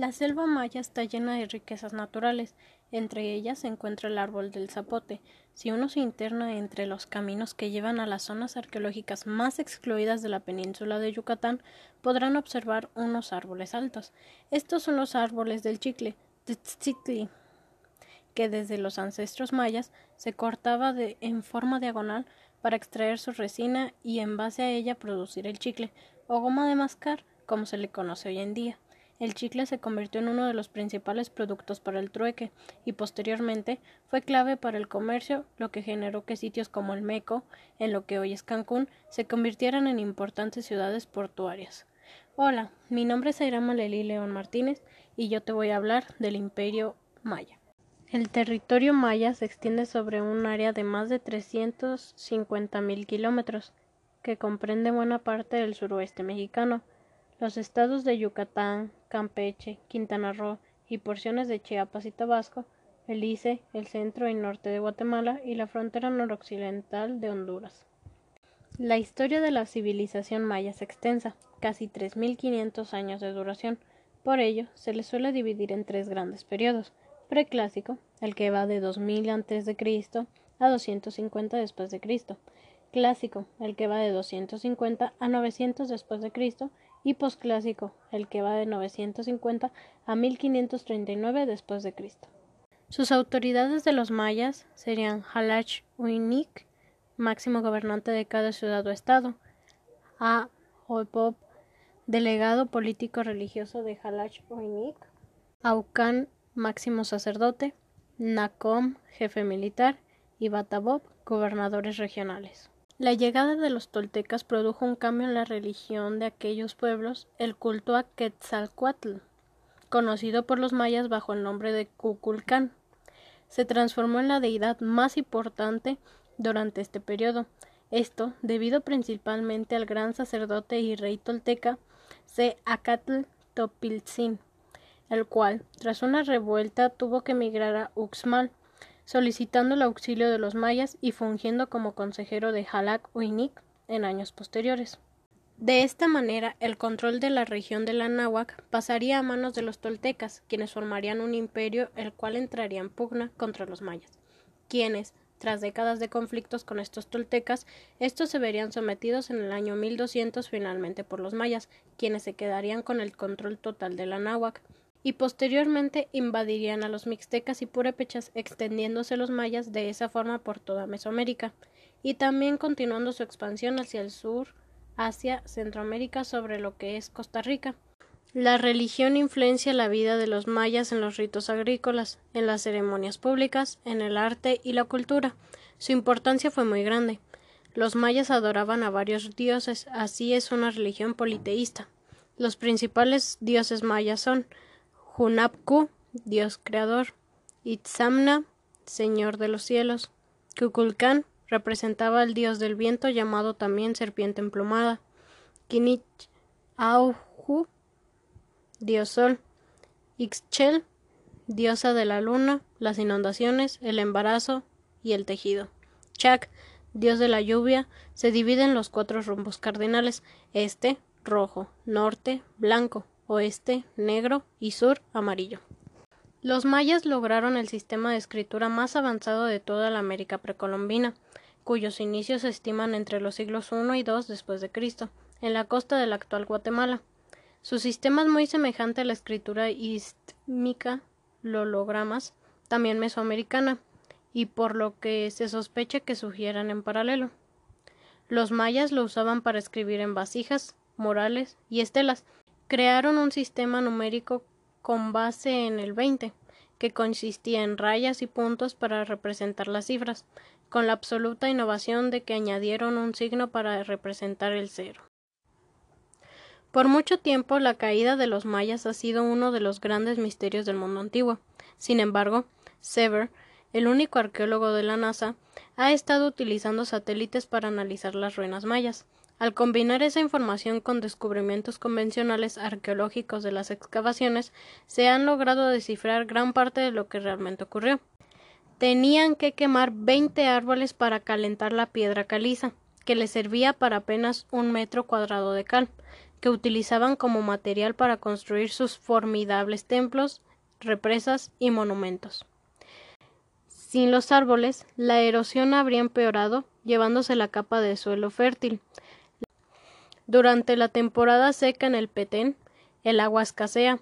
La selva maya está llena de riquezas naturales, entre ellas se encuentra el árbol del zapote. Si uno se interna entre los caminos que llevan a las zonas arqueológicas más excluidas de la península de Yucatán, podrán observar unos árboles altos. Estos son los árboles del chicle, que desde los ancestros mayas se cortaba en forma diagonal para extraer su resina y en base a ella producir el chicle, o goma de mascar, como se le conoce hoy en día. El chicle se convirtió en uno de los principales productos para el trueque y posteriormente fue clave para el comercio, lo que generó que sitios como el Meco, en lo que hoy es Cancún, se convirtieran en importantes ciudades portuarias. Hola, mi nombre es Aira Maleli León Martínez y yo te voy a hablar del Imperio Maya. El territorio maya se extiende sobre un área de más de 350.000 kilómetros, que comprende buena parte del suroeste mexicano, los estados de Yucatán, Campeche, Quintana Roo y porciones de Chiapas y Tabasco, Belice, el centro y norte de Guatemala y la frontera noroccidental de Honduras. La historia de la civilización maya es extensa, casi 3.500 años de duración. Por ello, se le suele dividir en tres grandes periodos: preclásico, el que va de 2000 a.C. a 250 después de Cristo; clásico, el que va de 250 a 900 después de Cristo y posclásico, el que va de 950 a 1539 después de Cristo. Sus autoridades de los mayas serían Halach Uinik, máximo gobernante de cada ciudad o estado, A. Oipop, delegado político religioso de Halach Uinik, Aucan, máximo sacerdote, Nakom, jefe militar, y Batabob, gobernadores regionales. La llegada de los toltecas produjo un cambio en la religión de aquellos pueblos, el culto a Quetzalcoatl, conocido por los mayas bajo el nombre de Cuculcán. Se transformó en la deidad más importante durante este periodo. Esto debido principalmente al gran sacerdote y rey tolteca Seacatl Topiltzin, el cual, tras una revuelta, tuvo que emigrar a Uxmal, solicitando el auxilio de los mayas y fungiendo como consejero de Halak Uinik en años posteriores. De esta manera, el control de la región de la Náhuac pasaría a manos de los toltecas, quienes formarían un imperio el cual entraría en pugna contra los mayas, quienes, tras décadas de conflictos con estos toltecas, estos se verían sometidos en el año 1200 finalmente por los mayas, quienes se quedarían con el control total de la Náhuac, y posteriormente invadirían a los mixtecas y purépechas, extendiéndose los mayas de esa forma por toda Mesoamérica, y también continuando su expansión hacia el sur, Asia, Centroamérica, sobre lo que es Costa Rica. La religión influencia la vida de los mayas en los ritos agrícolas, en las ceremonias públicas, en el arte y la cultura. Su importancia fue muy grande. Los mayas adoraban a varios dioses, así es una religión politeísta. Los principales dioses mayas son Hunapku, dios creador, Itzamna, señor de los cielos, Kukulkan representaba al dios del viento llamado también serpiente emplumada, Kinich Auhu, dios sol, Ixchel, diosa de la luna, las inundaciones, el embarazo y el tejido. Chak, dios de la lluvia, se divide en los cuatro rumbos cardinales, este, rojo, norte, blanco, oeste negro y sur amarillo. Los mayas lograron el sistema de escritura más avanzado de toda la América precolombina, cuyos inicios se estiman entre los siglos I y II después de Cristo, en la costa del actual Guatemala. Su sistema es muy semejante a la escritura istmica, lologramas, también mesoamericana, y por lo que se sospecha que sugieran en paralelo. Los mayas lo usaban para escribir en vasijas, morales y estelas, crearon un sistema numérico con base en el 20, que consistía en rayas y puntos para representar las cifras, con la absoluta innovación de que añadieron un signo para representar el cero. Por mucho tiempo la caída de los mayas ha sido uno de los grandes misterios del mundo antiguo. Sin embargo, Sever, el único arqueólogo de la NASA, ha estado utilizando satélites para analizar las ruinas mayas. Al combinar esa información con descubrimientos convencionales arqueológicos de las excavaciones, se han logrado descifrar gran parte de lo que realmente ocurrió. Tenían que quemar veinte árboles para calentar la piedra caliza, que les servía para apenas un metro cuadrado de cal. que utilizaban como material para construir sus formidables templos, represas y monumentos. Sin los árboles, la erosión habría empeorado, llevándose la capa de suelo fértil. Durante la temporada seca en el Petén, el agua escasea,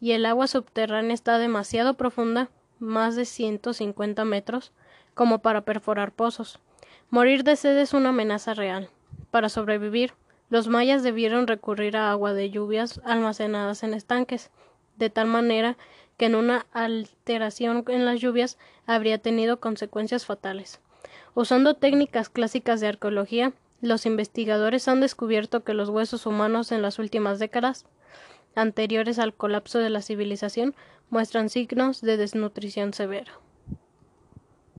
y el agua subterránea está demasiado profunda, más de 150 metros, como para perforar pozos. Morir de sed es una amenaza real. Para sobrevivir, los mayas debieron recurrir a agua de lluvias almacenadas en estanques, de tal manera que en una alteración en las lluvias habría tenido consecuencias fatales. Usando técnicas clásicas de arqueología, los investigadores han descubierto que los huesos humanos en las últimas décadas anteriores al colapso de la civilización muestran signos de desnutrición severa.